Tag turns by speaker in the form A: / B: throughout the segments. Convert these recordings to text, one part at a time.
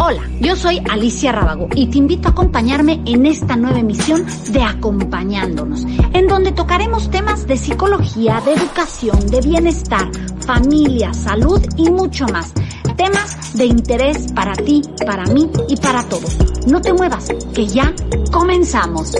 A: Hola, yo soy Alicia Rábago y te invito a acompañarme en esta nueva emisión de Acompañándonos, en donde tocaremos temas de psicología, de educación, de bienestar, familia, salud y mucho más. Temas de interés para ti, para mí y para todos. No te muevas, que ya comenzamos.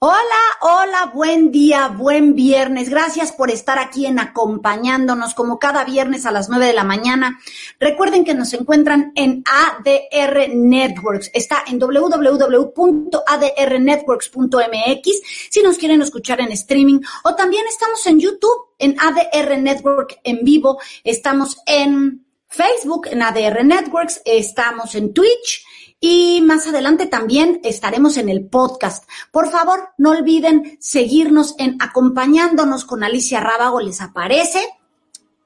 A: Hola, hola, buen día, buen viernes. Gracias por estar aquí en acompañándonos como cada viernes a las nueve de la mañana. Recuerden que nos encuentran en ADR Networks. Está en www.adrnetworks.mx si nos quieren escuchar en streaming o también estamos en YouTube en ADR Network en vivo. Estamos en Facebook en ADR Networks, estamos en Twitch y más adelante también estaremos en el podcast. Por favor, no olviden seguirnos en acompañándonos con Alicia Rábago, les aparece.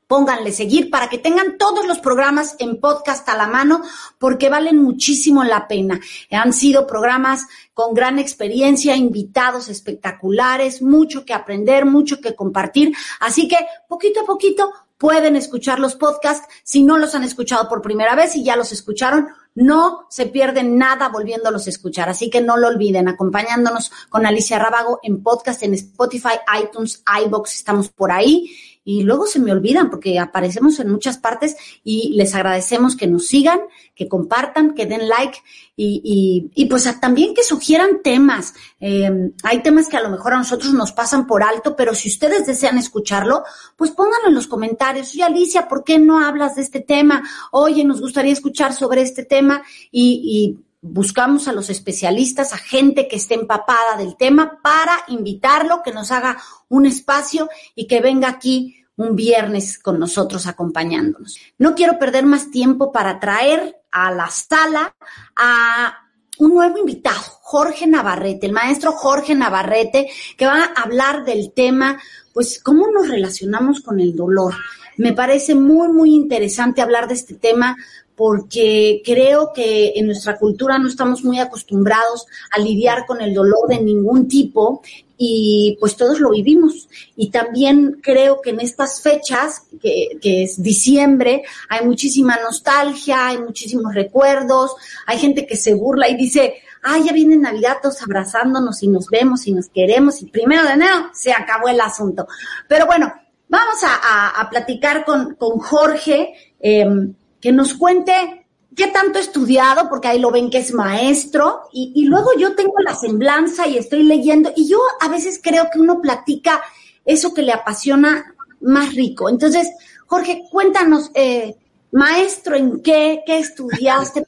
A: Pónganle seguir para que tengan todos los programas en podcast a la mano porque valen muchísimo la pena. Han sido programas con gran experiencia, invitados espectaculares, mucho que aprender, mucho que compartir. Así que poquito a poquito pueden escuchar los podcasts. Si no los han escuchado por primera vez y ya los escucharon, no se pierden nada volviéndolos a escuchar. Así que no lo olviden, acompañándonos con Alicia Rábago en podcast en Spotify, iTunes, iBox, estamos por ahí y luego se me olvidan porque aparecemos en muchas partes y les agradecemos que nos sigan, que compartan, que den like y, y, pues también que sugieran temas. Em, hay temas que a lo mejor a nosotros nos pasan por alto, pero si ustedes desean escucharlo, pues pónganlo en los comentarios. Oye, Alicia, ¿por qué no hablas de este tema? Oye, nos gustaría escuchar sobre este tema y, y buscamos a los especialistas, a gente que esté empapada del tema para invitarlo, que nos haga un espacio y que venga aquí un viernes con nosotros acompañándonos. No quiero perder más tiempo para traer a la sala a un nuevo invitado, Jorge Navarrete, el maestro Jorge Navarrete, que va a hablar del tema, pues, cómo nos relacionamos con el dolor. Me parece muy, muy interesante hablar de este tema porque creo que en nuestra cultura no estamos muy acostumbrados a lidiar con el dolor de ningún tipo y pues todos lo vivimos. Y también creo que en estas fechas, que, es diciembre, hay muchísima nostalgia, hay muchísimos recuerdos, hay gente que se burla y dice, ay, ya viene Navidad todos abrazándonos y nos vemos y nos queremos y primero de enero se acabó el asunto. Pero bueno, vamos a, platicar con, con Jorge. Eh, que nos cuente qué tanto estudiado, porque ahí lo ven que es maestro, y, luego yo tengo la semblanza y estoy leyendo, y yo a veces creo que uno platica eso que le apasiona más rico. Entonces, Jorge, cuéntanos, eh, maestro, ¿en qué? ¿Qué estudiaste?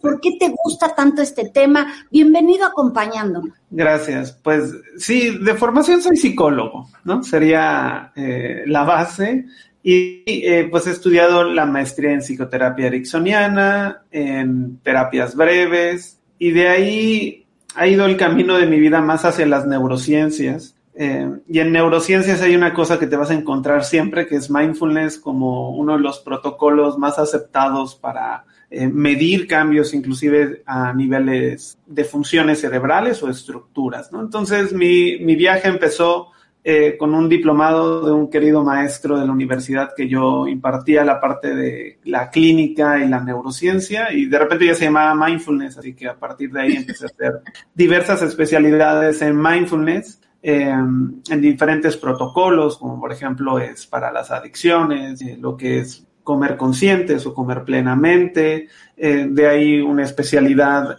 A: ¿Por qué te gusta tanto este tema? Bienvenido acompañándonos.
B: Gracias. Pues sí, de formación soy psicólogo, ¿no? Sería eh, la base. Y eh, pues he estudiado la maestría en psicoterapia ericksoniana, en terapias breves, y de ahí ha ido el camino de mi vida más hacia las neurociencias. Eh, y en neurociencias hay una cosa que te vas a encontrar siempre, que es mindfulness como uno de los protocolos más aceptados para eh, medir cambios inclusive a niveles de funciones cerebrales o estructuras. ¿no? Entonces mi, mi viaje empezó eh, con un diplomado de un querido maestro de la universidad que yo impartía la parte de la clínica y la neurociencia y de repente ya se llamaba mindfulness, así que a partir de ahí empecé a hacer diversas especialidades en mindfulness. Em, en diferentes protocolos, como por ejemplo es para las adicciones, eh, lo que es comer conscientes o comer plenamente, eh, de ahí una especialidad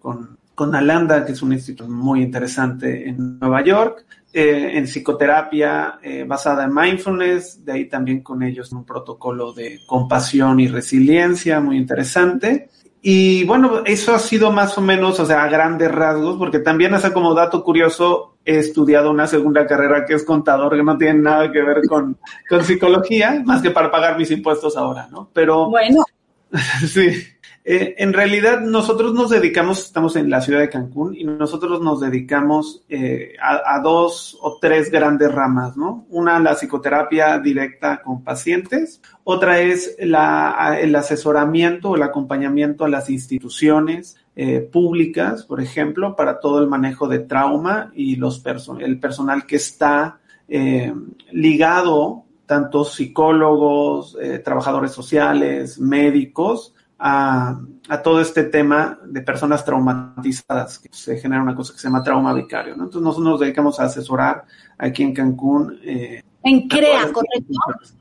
B: con, con Alanda, que es un instituto muy interesante en Nueva York, eh, en psicoterapia eh, basada en mindfulness, de ahí también con ellos un protocolo de compasión y resiliencia muy interesante. Y bueno, eso ha sido más o menos, o sea, a grandes rasgos, porque también, hace como dato curioso, he estudiado una segunda carrera que es contador, que no tiene nada que ver con, con psicología, más que para pagar mis impuestos ahora, ¿no? Pero.
A: Bueno.
B: sí. Eh, en realidad nosotros nos dedicamos, estamos en la ciudad de Cancún y nosotros nos dedicamos eh, a, dos o tres grandes ramas, ¿no? Una, la psicoterapia directa con pacientes, otra es la, el asesoramiento o el acompañamiento a las instituciones eh, públicas, por ejemplo, para todo el manejo de trauma y los el personal que está ligado, tanto psicólogos, trabajadores sociales, médicos, a, todo este tema de personas traumatizadas, que se genera una cosa que se llama trauma vicario. ¿no? Entonces nosotros nos dedicamos a asesorar aquí en Cancún.
A: Eh, en CREA, correcto.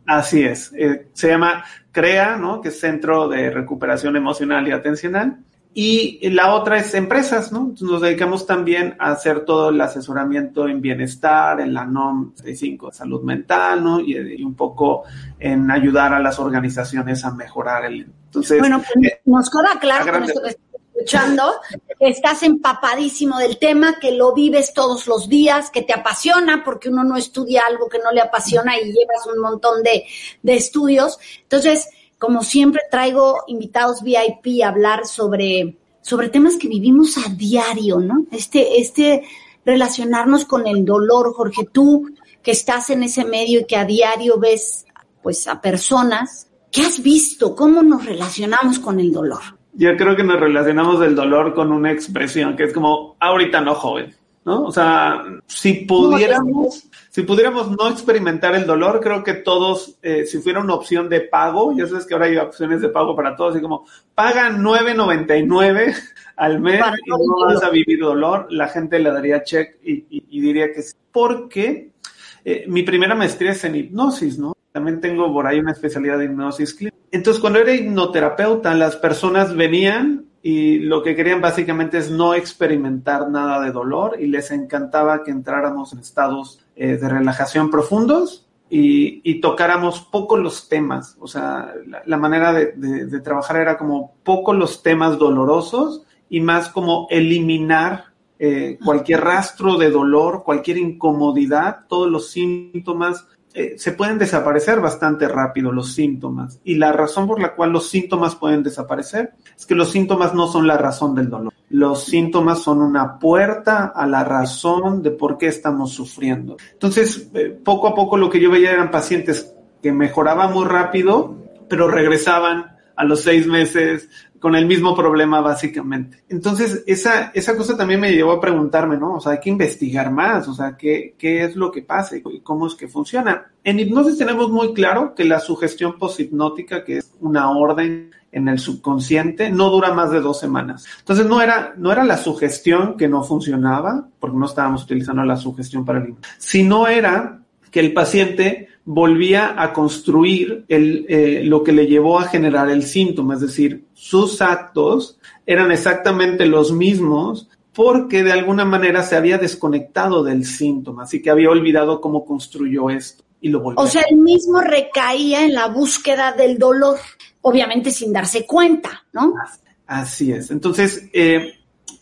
B: Así es. Eh, se llama CREA, ¿no? que es Centro de Recuperación Emocional y Atencional. Y la otra es empresas, ¿no? Entonces nos dedicamos también a hacer todo el asesoramiento en bienestar, en la NOM 65 de salud mental, ¿no? Y, un poco en ayudar a las organizaciones a mejorar el. Entonces,
A: bueno, pues eh, nos queda claro con esto que estoy escuchando, que estás empapadísimo del tema, que lo vives todos los días, que te apasiona, porque uno no estudia algo que no le apasiona y llevas un montón de, de estudios. Entonces, como siempre traigo invitados VIP a hablar sobre, sobre temas que vivimos a diario, ¿no? Este, este relacionarnos con el dolor, Jorge, tú que estás en ese medio y que a diario ves pues a personas, ¿qué has visto? ¿Cómo nos relacionamos con el dolor?
B: Yo creo que nos relacionamos del dolor con una expresión que es como ahorita no joven, ¿no? O sea, si pudiéramos, si pudiéramos no experimentar el dolor, creo que todos, eh, si fuera una opción de pago, ya sabes que ahora hay opciones de pago para todos, así como paga 9.99 al mes y no vas a vivir dolor, la gente le daría check y, diría que sí. Porque eh, mi primera maestría es en hipnosis, ¿no? También tengo por ahí una especialidad de hipnosis clínica. Entonces, cuando era hipnoterapeuta, las personas venían y lo que querían básicamente es no experimentar nada de dolor y les encantaba que entráramos en estados eh, de relajación profundos y, tocáramos poco los temas. O sea, la, manera de, trabajar era como poco los temas dolorosos y más como eliminar eh, cualquier rastro de dolor, cualquier incomodidad, todos los síntomas eh, se pueden desaparecer bastante rápido los síntomas. Y la razón por la cual los síntomas pueden desaparecer es que los síntomas no son la razón del dolor. Los síntomas son una puerta a la razón de por qué estamos sufriendo. Entonces, eh, poco a poco lo que yo veía eran pacientes que mejoraban muy rápido, pero regresaban a los seis meses con el mismo problema básicamente. Entonces, esa, esa cosa también me llevó a preguntarme, ¿no? O sea, hay que investigar más, o sea, ¿qué, qué es lo que pasa y cómo es que funciona? En hipnosis tenemos muy claro que la sugestión poshipnótica, que es una orden en el subconsciente, no dura más de dos semanas. Entonces, no era, no era la sugestión que no funcionaba, porque no estábamos utilizando la sugestión para el sino era que el paciente volvía a construir el, eh, lo que le llevó a generar el síntoma, es decir, sus actos eran exactamente los mismos porque de alguna manera se había desconectado del síntoma, así que había olvidado cómo construyó esto y lo volvió.
A: O sea, él mismo recaía en la búsqueda del dolor, obviamente sin darse cuenta, ¿no?
B: Así es. Entonces, eh,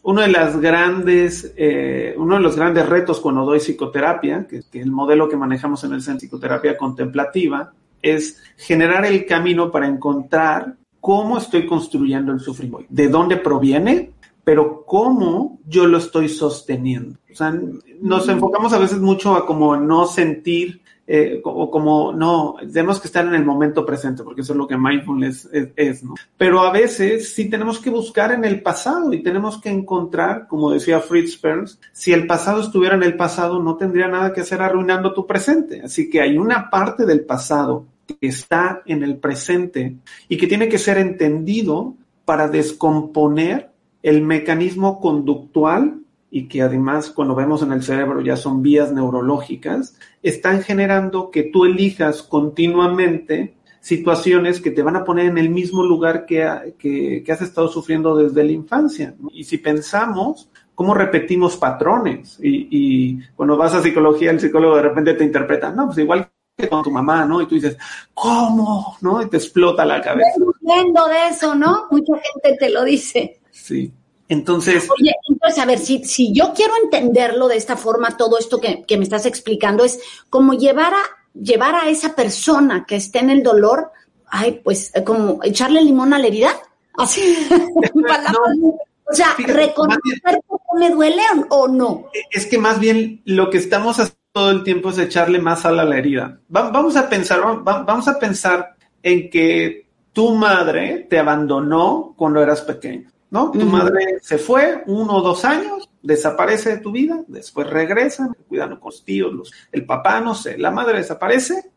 B: uno de las grandes, eh, uno de los grandes retos cuando doy psicoterapia, que, es el modelo que manejamos en el centro de psicoterapia contemplativa, es generar el camino para encontrar cómo estoy construyendo el sufrimiento, de dónde proviene, pero cómo yo lo estoy sosteniendo. O sea, nos enfocamos a veces mucho a como no sentir eh, o como no, tenemos que estar en el momento presente, porque eso es lo que mindfulness es, ¿no? Pero a veces sí tenemos que buscar en el pasado y tenemos que encontrar, como decía Fritz Perls, si el pasado estuviera en el pasado, no tendría nada que hacer arruinando tu presente. Así que hay una parte del pasado que está en el presente y que tiene que ser entendido para descomponer el mecanismo conductual y que además cuando vemos en el cerebro ya son vías neurológicas, están generando que tú elijas continuamente situaciones que te van a poner en el mismo lugar que, que, has estado sufriendo desde la infancia. Y si pensamos cómo repetimos patrones. Y, y cuando vas a psicología, el psicólogo de repente te interpreta, no, pues igual que con tu mamá, ¿no? Y tú dices, ¿cómo? ¿No? Y te explota la cabeza.
A: Entiendo de eso, ¿no? Mucha gente te lo dice.
B: Sí. Entonces.
A: Oye, entonces, a ver, si, si yo quiero entenderlo de esta forma, todo esto que, que me estás explicando, es como llevar a, llevar a esa persona que esté en el dolor, ay, pues, como echarle limón a la herida. Así. no, o sea, reconocer cómo me duele o, no.
B: Es que más bien lo que estamos haciendo todo el tiempo es echarle más sal a la herida. vamos a pensar, vamos a pensar en que tu madre te abandonó cuando eras pequeño, ¿no? Tu madre se fue uno o dos años, desaparece de tu vida, después regresa, cuidando con los tíos, el papá, no sé, la madre desaparece.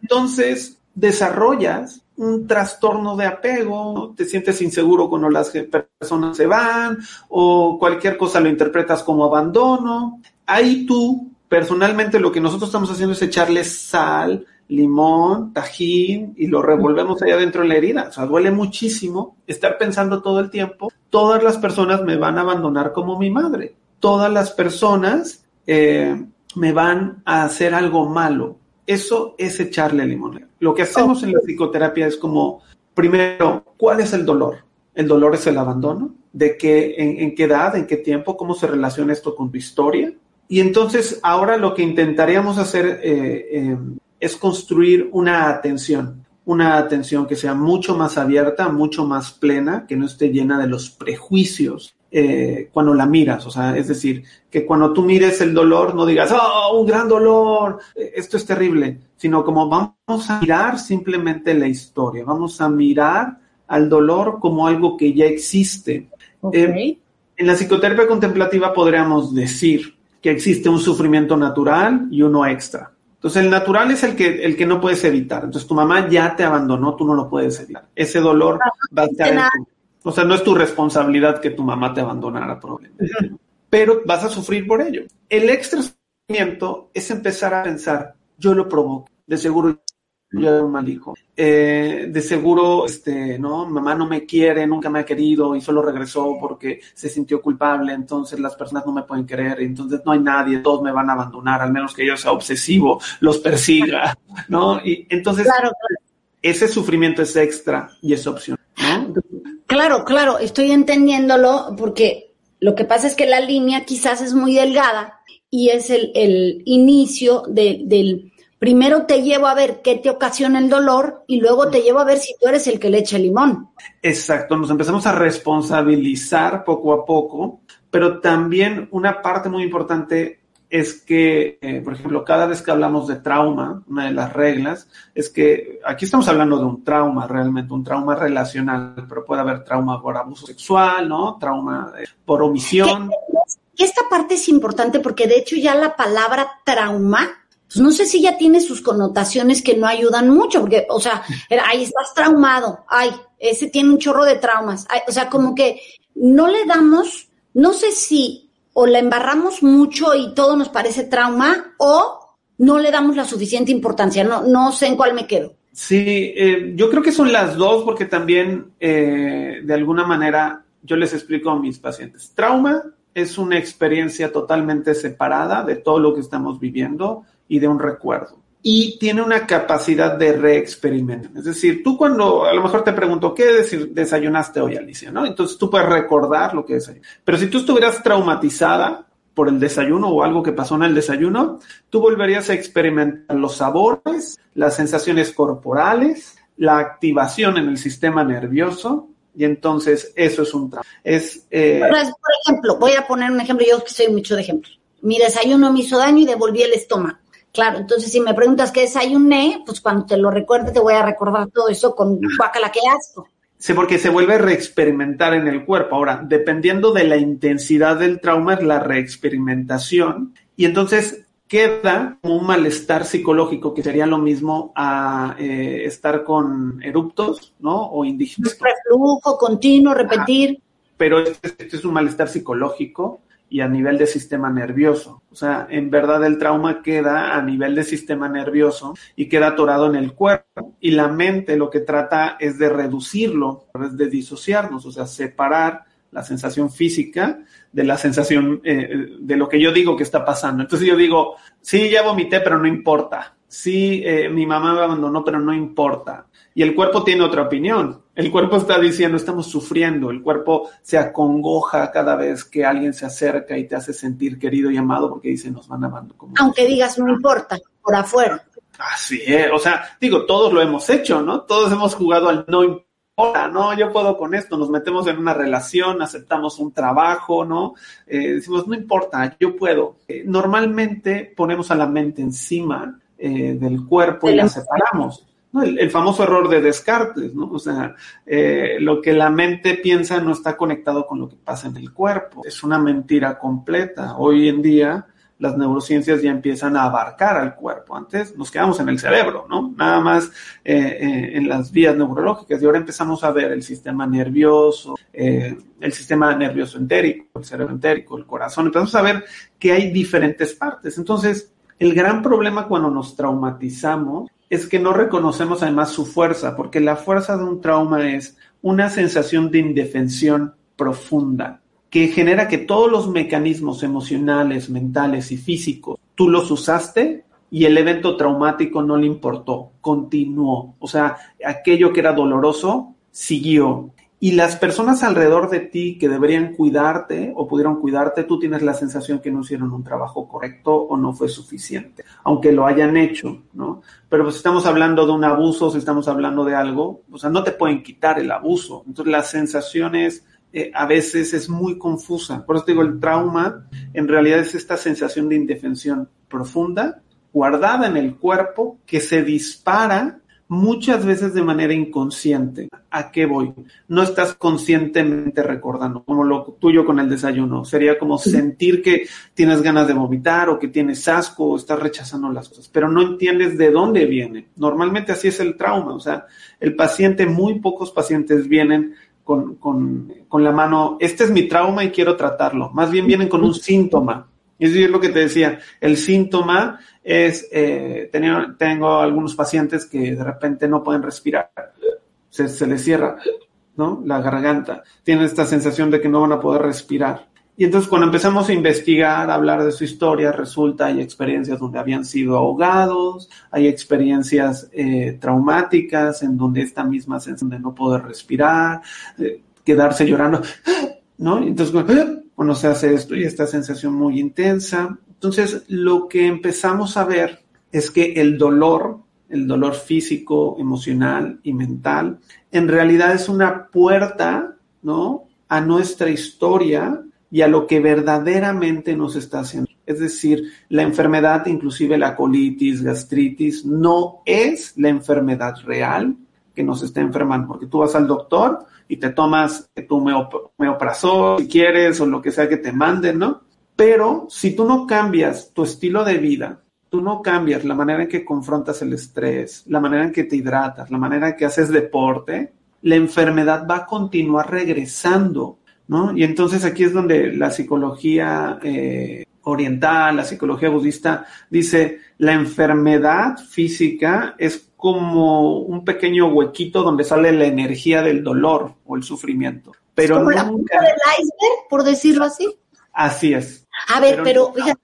B: Entonces desarrollas un trastorno de apego, te sientes inseguro cuando las personas se van o cualquier cosa lo interpretas como abandono. Ahí tú, personalmente, lo que nosotros estamos haciendo es echarle sal, limón, tajín y lo revolvemos allá dentro de la herida. O sea, duele muchísimo estar pensando todo el tiempo, todas las personas me van a abandonar como mi madre. Todas las personas eh, me van a hacer algo malo. Eso es echarle limón. Lo que hacemos en la psicoterapia es como, primero, ¿cuál es el dolor? El dolor es el abandono. ¿De qué, en, qué edad, en qué tiempo, cómo se relaciona esto con tu historia? Y entonces ahora lo que intentaríamos hacer eh, eh, es construir una atención, una atención que sea mucho más abierta, mucho más plena, que no esté llena de los prejuicios eh, cuando la miras, o sea, es decir, que cuando tú mires el dolor no digas, oh, un gran dolor, esto es terrible, sino como vamos a mirar simplemente la historia, vamos a mirar al dolor como algo que ya existe. Eh, en la psicoterapia contemplativa podríamos decir que existe un sufrimiento natural y uno extra. Entonces el natural es el que, el que no puedes evitar. Entonces tu mamá ya te abandonó, tú no lo puedes evitar. Ese dolor va a estar en o sea, no es tu responsabilidad que tu mamá te abandonara, probablemente. Pero vas a sufrir por ello. El extra sufrimiento es empezar a pensar, yo lo provoco, de seguro yo era un mal hijo. Eh, de seguro, este, no, mamá no me quiere, nunca me ha querido y solo regresó porque se sintió culpable, entonces las personas no me pueden querer, entonces no hay nadie, todos me van a abandonar, al menos que yo sea obsesivo, los persiga, ¿no? Y entonces, ese sufrimiento es extra y es opcional, ¿no?
A: Claro, claro, estoy entendiéndolo porque lo que pasa es que la línea quizás es muy delgada y es el, el inicio del primero te llevo a ver qué te ocasiona el dolor y luego te llevo a ver si tú eres el que le echa el limón.
B: Exacto, nos empezamos a responsabilizar poco a poco, pero también una parte muy importante es que, eh, por ejemplo, cada vez que hablamos de trauma, una de las reglas es que aquí estamos hablando de un trauma realmente, un trauma relacional, pero puede haber trauma por abuso sexual, ¿no? Trauma eh, por omisión.
A: Esta parte es importante porque de hecho ya la palabra trauma, pues no sé si ya tiene sus connotaciones que no ayudan mucho, porque, o sea, ahí estás traumado, ay, ese tiene un chorro de traumas, o sea, como que no le damos, no sé si o la embarramos mucho y todo nos parece trauma o no le damos la suficiente importancia. No, no sé en cuál me quedo.
B: Sí, eh, yo creo que son las dos porque también eh, de alguna manera yo les explico a mis pacientes. Trauma es una experiencia totalmente separada de todo lo que estamos viviendo y de un recuerdo y tiene una capacidad de reexperimentar. Es decir, tú cuando a lo mejor te pregunto, ¿qué desayunaste hoy, Alicia? ¿No? Entonces tú puedes recordar lo que desayunaste. Pero si tú estuvieras traumatizada por el desayuno o algo que pasó en el desayuno, tú volverías a experimentar los sabores, las sensaciones corporales, la activación en el sistema nervioso, y entonces eso es un trauma. Es,
A: eh... por ejemplo, voy a poner un ejemplo, yo que soy mucho de ejemplos. Mi desayuno me hizo daño y devolví el estómago. Claro, entonces si me preguntas qué desayuné, pues cuando te lo recuerde te voy a recordar todo eso con la que asco.
B: Sí, porque se vuelve a reexperimentar en el cuerpo. Ahora, dependiendo de la intensidad del trauma, es la reexperimentación. Y entonces queda como un malestar psicológico, que sería lo mismo a eh, estar con eruptos, ¿no? O indígenas.
A: Reflujo continuo, repetir.
B: pero este, este, es un malestar psicológico y a nivel de sistema nervioso. O sea, en verdad el trauma queda a nivel de sistema nervioso y queda atorado en el cuerpo. Y la mente lo que trata es de reducirlo, es de disociarnos, o sea, separar la sensación física de la sensación eh, de lo que yo digo que está pasando. Entonces yo digo, sí, ya vomité, pero no importa. Sí, eh, mi mamá me abandonó, pero no importa. Y el cuerpo tiene otra opinión. El cuerpo está diciendo, estamos sufriendo. El cuerpo se acongoja cada vez que alguien se acerca y te hace sentir querido y amado porque dice, nos van amando. Como
A: Aunque digas, no importa, por afuera.
B: Así es. O sea, digo, todos lo hemos hecho, ¿no? Todos hemos jugado al no importa, ¿no? Yo puedo con esto. Nos metemos en una relación, aceptamos un trabajo, ¿no? Eh, decimos, no importa, yo puedo. Eh, normalmente ponemos a la mente encima eh, del cuerpo y la separamos. El, famoso error de Descartes, ¿no? O sea, eh, lo que la mente piensa no está conectado con lo que pasa en el cuerpo. Es una mentira completa. Hoy en día las neurociencias ya empiezan a abarcar al cuerpo. Antes nos quedamos en el cerebro, ¿no? Nada más eh, eh, en las vías neurológicas y ahora empezamos a ver el sistema nervioso, el sistema nervioso entérico, el cerebro entérico, el corazón. Empezamos a ver que hay diferentes partes. Entonces, el gran problema cuando nos traumatizamos es que no reconocemos además su fuerza, porque la fuerza de un trauma es una sensación de indefensión profunda que genera que todos los mecanismos emocionales, mentales y físicos tú los usaste y el evento traumático no le importó, continuó. O sea, aquello que era doloroso siguió y las personas alrededor de ti que deberían cuidarte o pudieron cuidarte, tú tienes la sensación que no hicieron un trabajo correcto o no fue suficiente, aunque lo hayan hecho, ¿no? Pero pues estamos hablando de un abuso, si estamos hablando de algo, o sea, no te pueden quitar el abuso. Entonces las sensaciones eh, a veces es muy confusa. Por eso digo, el trauma en realidad es esta sensación de indefensión profunda, guardada en el cuerpo, que se dispara muchas veces de manera inconsciente. ¿A qué voy? No estás conscientemente recordando, como lo tuyo con el desayuno. Sería como sentir que tienes ganas de vomitar o que tienes asco o estás rechazando las cosas, pero no entiendes de dónde viene. Normalmente así es el trauma. O sea, el paciente, muy pocos pacientes vienen con, con, con la mano, este es mi trauma y quiero tratarlo. Más bien vienen con un síntoma. Es decir, lo que te decía, el síntoma es, eh, tengo algunos pacientes que de repente no pueden respirar, se, se les cierra, ¿no? La garganta, tienen esta sensación de que no van a poder respirar. Y entonces cuando empezamos a investigar, a hablar de su historia, resulta hay experiencias donde habían sido ahogados, hay experiencias eh, traumáticas en donde esta misma sensación de no poder respirar, quedarse llorando, ¿no? entonces cuando se hace esto y esta sensación muy intensa, entonces, lo que empezamos a ver es que el dolor, el dolor físico, emocional y mental, en realidad es una puerta, ¿no? A nuestra historia y a lo que verdaderamente nos está haciendo. Es decir, la enfermedad, inclusive la colitis, gastritis, no es la enfermedad real que nos está enfermando, porque tú vas al doctor y te tomas tu meoprazol si quieres o lo que sea que te manden, ¿no? Pero si tú no cambias tu estilo de vida, tú no cambias la manera en que confrontas el estrés, la manera en que te hidratas, la manera en que haces deporte, la enfermedad va a continuar regresando, ¿no? Y entonces aquí es donde la psicología eh, oriental, la psicología budista dice, la enfermedad física es como un pequeño huequito donde sale la energía del dolor o el sufrimiento. Pero
A: como la punta del iceberg, por decirlo así.
B: Así es.
A: A ver, pero, fíjate,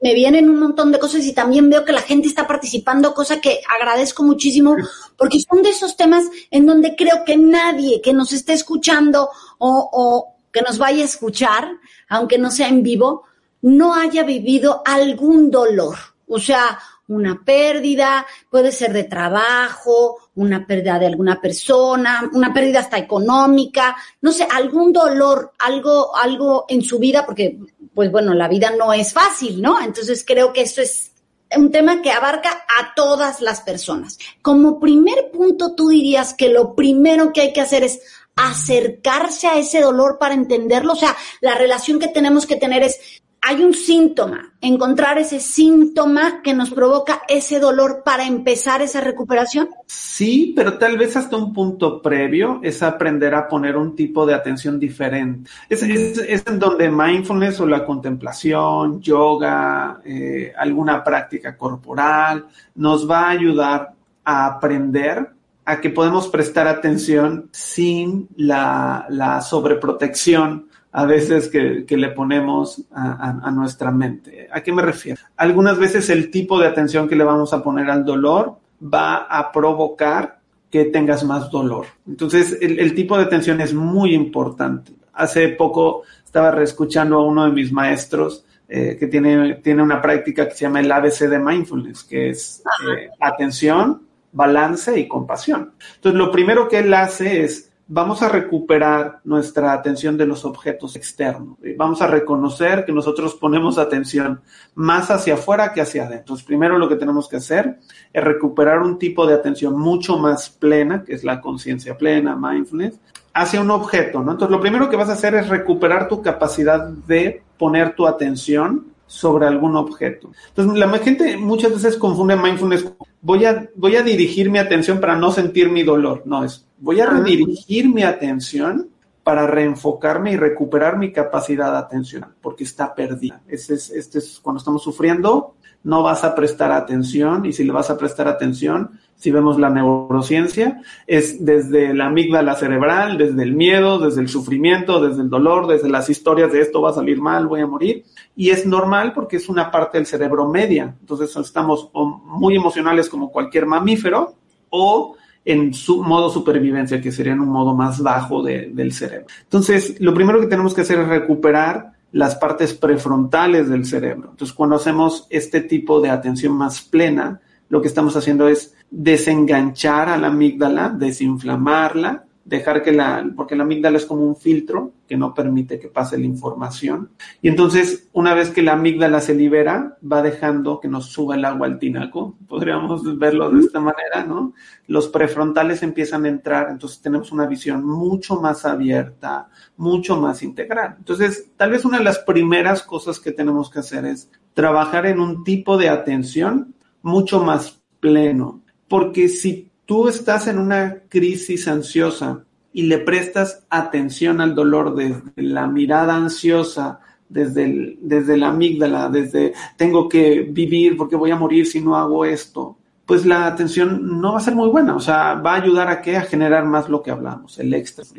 A: me vienen un montón de cosas y también veo que la gente está participando, cosa que agradezco muchísimo, porque son de esos temas en donde creo que nadie que nos esté escuchando o, o que nos vaya a escuchar, aunque no sea en vivo, no haya vivido algún dolor. O sea, una pérdida, puede ser de trabajo, una pérdida de alguna persona, una pérdida hasta económica, no sé, algún dolor, algo, algo en su vida, porque, pues bueno, la vida no es fácil, ¿no? Entonces creo que eso es un tema que abarca a todas las personas. Como primer punto, tú dirías que lo primero que hay que hacer es acercarse a ese dolor para entenderlo, o sea, la relación que tenemos que tener es hay un síntoma, encontrar ese síntoma que nos provoca ese dolor para empezar esa recuperación?
B: Sí, pero tal vez hasta un punto previo es aprender a poner un tipo de atención diferente. Es, en donde mindfulness o la contemplación, yoga, eh, alguna práctica corporal nos va a ayudar a aprender a que podemos prestar atención sin la, la sobreprotección a veces que, que le ponemos a, a, nuestra mente. ¿A qué me refiero? Algunas veces el tipo de atención que le vamos a poner al dolor va a provocar que tengas más dolor. Entonces, el, el tipo de atención es muy importante. Hace poco estaba reescuchando a uno de mis maestros eh, que tiene, tiene una práctica que se llama el ABC de Mindfulness, que es eh, atención, balance y compasión. Entonces, lo primero que él hace es vamos a recuperar nuestra atención de los objetos externos. Vamos a reconocer que nosotros ponemos atención más hacia afuera que hacia adentro. Entonces, primero lo que tenemos que hacer es recuperar un tipo de atención mucho más plena, que es la conciencia plena, mindfulness, hacia un objeto, ¿no? Entonces, lo primero que vas a hacer es recuperar tu capacidad de poner tu atención sobre algún objeto. Entonces, la gente muchas veces confunde mindfulness. Voy a, voy a dirigir mi atención para no sentir mi dolor. No, es voy a redirigir mi atención para reenfocarme y recuperar mi capacidad atencional, porque está perdida. Este es, este es cuando estamos sufriendo, no vas a prestar atención y si le vas a prestar atención, si vemos la neurociencia, es desde la amígdala cerebral, desde el miedo, desde el sufrimiento, desde el dolor, desde las historias de esto va a salir mal, voy a morir. Y es normal porque es una parte del cerebro media. Entonces estamos muy emocionales como cualquier mamífero o en su modo supervivencia, que sería en un modo más bajo de, del cerebro. Entonces, lo primero que tenemos que hacer es recuperar las partes prefrontales del cerebro. Entonces, cuando hacemos este tipo de atención más plena, lo que estamos haciendo es desenganchar a la amígdala, desinflamarla, dejar que la, porque la amígdala es como un filtro que no permite que pase la información. Y entonces, una vez que la amígdala se libera, va dejando que nos suba el agua al tinaco. Podríamos verlo de esta manera, ¿no? Los prefrontales empiezan a entrar, entonces tenemos una visión mucho más abierta, mucho más integral. Entonces, tal vez una de las primeras cosas que tenemos que hacer es trabajar en un tipo de atención mucho más pleno. Porque si tú estás en una crisis ansiosa y le prestas atención al dolor desde la mirada ansiosa, desde, desde la amígdala, desde tengo que vivir porque voy a morir si no hago esto, pues la atención no va a ser muy buena. O sea, va a ayudar a qué? A generar más lo que hablamos, el extra
A: ese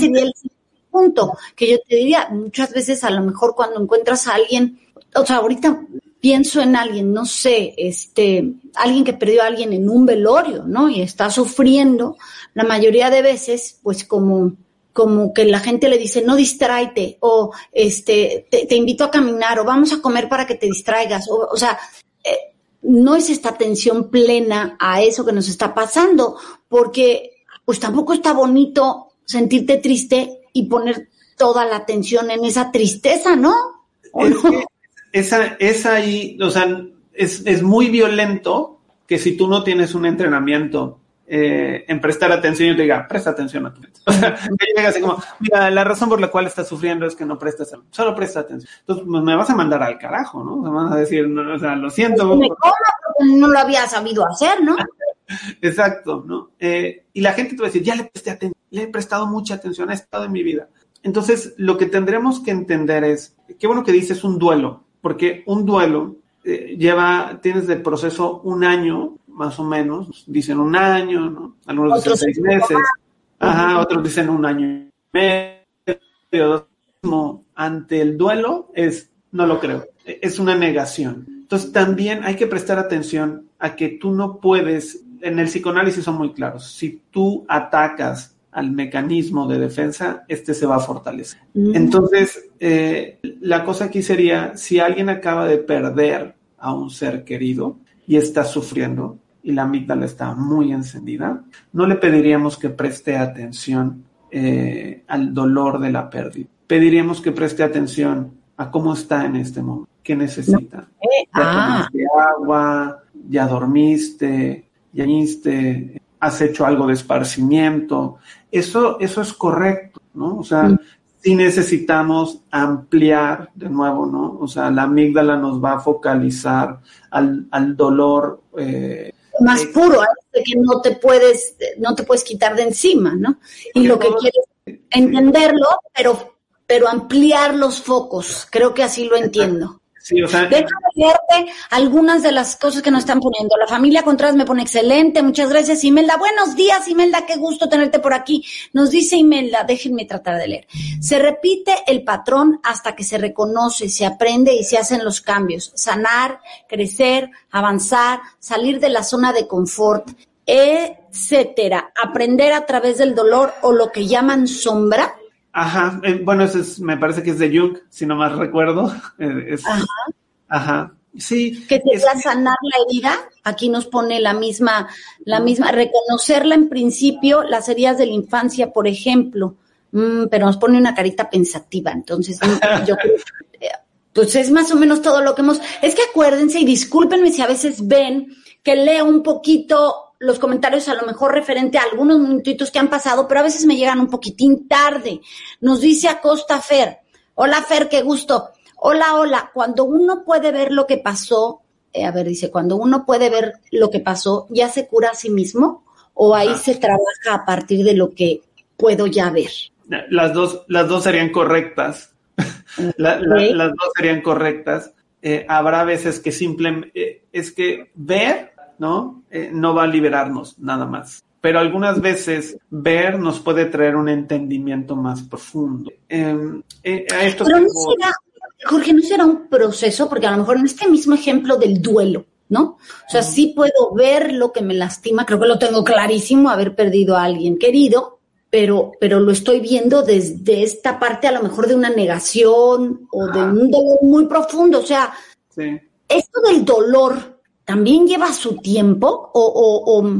A: sería el punto que yo te diría. Muchas veces, a lo mejor, cuando encuentras a alguien, o sea, ahorita pienso en alguien, no sé, este, alguien que perdió a alguien en un velorio, ¿no? Y está sufriendo, la mayoría de veces, pues como, como que la gente le dice, no distráete, o este, te, invito a caminar, o vamos a comer para que te distraigas, o, o sea, eh, no es esta atención plena a eso que nos está pasando, porque pues tampoco está bonito sentirte triste y poner toda la atención en esa tristeza, ¿no?
B: Esa, es ahí, o sea, es, es, muy violento que si tú no tienes un entrenamiento eh, en prestar atención, yo te diga, presta atención a tu mente. O sea, que llega así como, mira, la razón por la cual estás sufriendo es que no prestas solo presta atención. Entonces, pues, me vas a mandar al carajo, ¿no? Me vas a decir, no, o sea, lo siento.
A: Pues, no lo había sabido hacer, ¿no?
B: Exacto, ¿no? Eh, y la gente te va a decir, ya le presté atención, le he prestado mucha atención, ha estado en mi vida. Entonces, lo que tendremos que entender es, qué bueno que dices un duelo, porque un duelo eh, lleva, tienes de proceso un año, más o menos, dicen un año, ¿no? Algunos dicen seis meses, ajá, otros dicen un año y medio, ante el duelo es, no lo creo, es una negación. Entonces también hay que prestar atención a que tú no puedes, en el psicoanálisis son muy claros, si tú atacas al mecanismo de defensa, este se va a fortalecer. Mm. Entonces, eh, la cosa aquí sería, si alguien acaba de perder a un ser querido y está sufriendo y la amígdala está muy encendida, no le pediríamos que preste atención eh, al dolor de la pérdida. Pediríamos que preste atención a cómo está en este momento, qué necesita. Ya ah. tomaste agua, ya dormiste, ya viniste, has hecho algo de esparcimiento. Eso, eso es correcto, ¿no? O sea, si necesitamos ampliar de nuevo, ¿no? O sea, la amígdala nos va a focalizar al, al dolor.
A: Eh, más puro, que no te puedes, no te puedes quitar de encima, ¿no? Y lo que quieres entenderlo, pero, pero ampliar los focos. Creo que así lo entiendo.
B: Sí, o
A: Déjame leerte algunas de las cosas que nos están poniendo. La familia Contreras me pone excelente. Muchas gracias, Imelda. Buenos días, Imelda. Qué gusto tenerte por aquí. Nos dice Imelda, déjenme tratar de leer. Se repite el patrón hasta que se reconoce, se aprende y se hacen los cambios. Sanar, crecer, avanzar, salir de la zona de confort, etcétera. Aprender a través del dolor o lo que llaman sombra.
B: Ajá, eh, bueno, eso es, me parece que es de Jung, si no más recuerdo. Eh, es-
A: Ajá.
B: ajá. Sí,
A: que te
B: es-
A: va a sanar la herida. Aquí nos pone la misma, la misma, reconocerla en principio, las heridas de la infancia, por ejemplo. Mm, pero nos pone una carita pensativa. Entonces, mm, yo creo que, eh, pues es más o menos todo lo que hemos. Es que acuérdense y discúlpenme si a veces ven que leo un poquito los comentarios a lo mejor referente a algunos minutitos que han pasado, pero a veces me llegan un poquitín tarde. Nos dice Acosta Fer. Hola Fer, qué gusto. Hola, hola. Cuando uno puede ver lo que pasó, eh, a ver, dice, cuando uno puede ver lo que pasó, ¿ya se cura a sí mismo? ¿O ahí
B: Ajá.
A: se trabaja a partir de lo que puedo ya ver?
B: las dos, las dos serían correctas. La- la-
A: Ok.
B: las dos serían correctas. Eh, habrá veces que simplemente es que ver, ¿no? Eh, no va a liberarnos nada más. Pero algunas veces ver nos puede traer un entendimiento más profundo. Eh, eh, a esto
A: Pero no será, Jorge, no será un proceso, porque a lo mejor en este mismo ejemplo del duelo, ¿no? O sea, sí puedo ver lo que me lastima, creo que lo tengo clarísimo, haber perdido a alguien querido, pero, pero lo estoy viendo desde esta parte a lo mejor de una negación o de un dolor muy profundo. O sea,
B: sí.
A: ¿esto del dolor también lleva su tiempo o, o, o,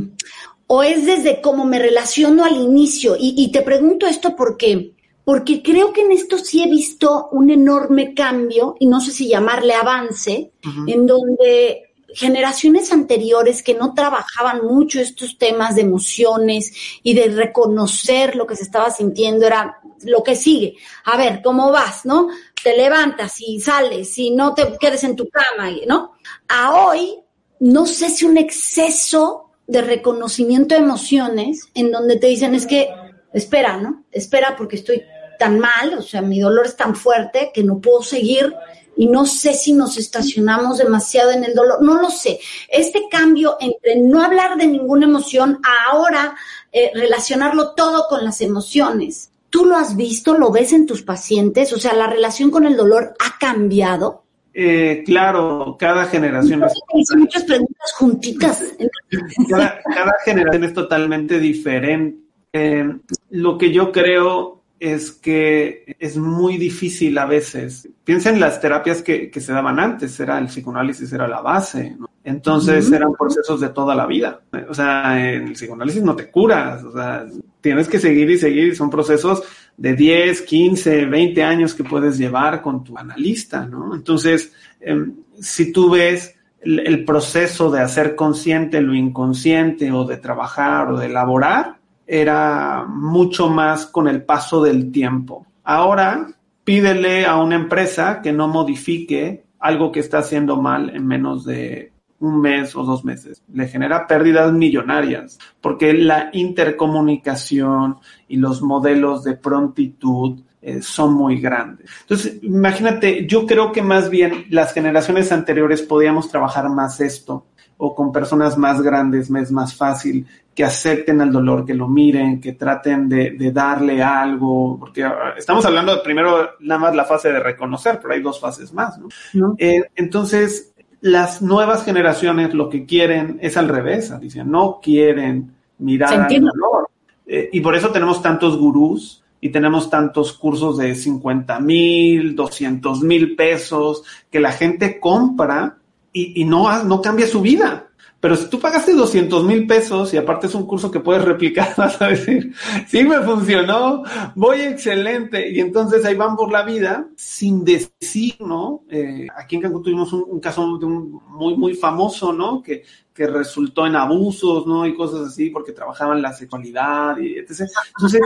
A: o es desde cómo me relaciono al inicio? Y, y te pregunto esto porque, porque creo que en esto sí he visto un enorme cambio, y no sé si llamarle avance, en donde generaciones anteriores que no trabajaban mucho estos temas de emociones y de reconocer lo que se estaba sintiendo era lo que sigue. A ver, ¿cómo vas? ¿No? Te levantas y sales y no te quedes en tu cama, ¿no? A hoy, no sé si un exceso de reconocimiento de emociones en donde te dicen es que, espera, ¿no? Espera porque estoy tan mal, o sea, mi dolor es tan fuerte que no puedo seguir y no sé si nos estacionamos demasiado en el dolor, no lo sé. Este cambio entre no hablar de ninguna emoción ahora eh, relacionarlo todo con las emociones. ¿Tú lo has visto? ¿Lo ves en tus pacientes? O sea, la relación con el dolor ha cambiado.
B: Eh, claro, cada generación
A: hice muchas preguntas juntitas.
B: cada, cada generación es totalmente diferente. Eh, lo que yo creo es que es muy difícil a veces. Piensa en las terapias que, que se daban antes, era el psicoanálisis, era la base, ¿no? Entonces eran procesos de toda la vida. O sea, en el psicoanálisis no te curas, o sea, tienes que seguir y seguir, son procesos de 10, 15, 20 años que puedes llevar con tu analista, ¿no? Entonces, em, si tú ves el, el proceso de hacer consciente lo inconsciente o de trabajar o de elaborar, era mucho más con el paso del tiempo. Ahora, pídele a una empresa que no modifique algo que está haciendo mal en menos de un mes o dos meses. Le genera pérdidas millonarias porque la intercomunicación y los modelos de prontitud eh, son muy grandes. Entonces, imagínate, yo creo que más bien las generaciones anteriores podíamos trabajar más esto o con personas más grandes es más fácil que acepten el dolor, que lo miren, que traten de, de darle algo, porque ah, estamos hablando de primero nada más la fase de reconocer, pero hay dos fases más, ¿no?
A: ¿no?
B: Eh, entonces, las nuevas generaciones lo que quieren es al revés, Alicia, no quieren mirar al dolor. Eh, y por eso tenemos tantos gurús y tenemos tantos cursos de 50 mil, 200 mil pesos que la gente compra y, y no, no cambia su vida. Pero si tú pagaste 200 mil pesos y aparte es un curso que puedes replicar, vas a decir, sí me funcionó, voy excelente. Y entonces ahí van por la vida sin decir, ¿no? Eh, aquí en Cancún tuvimos un, caso muy, muy famoso, ¿no? Que, que resultó en abusos, ¿no? Y cosas así porque trabajaban la sexualidad y etc. Entonces,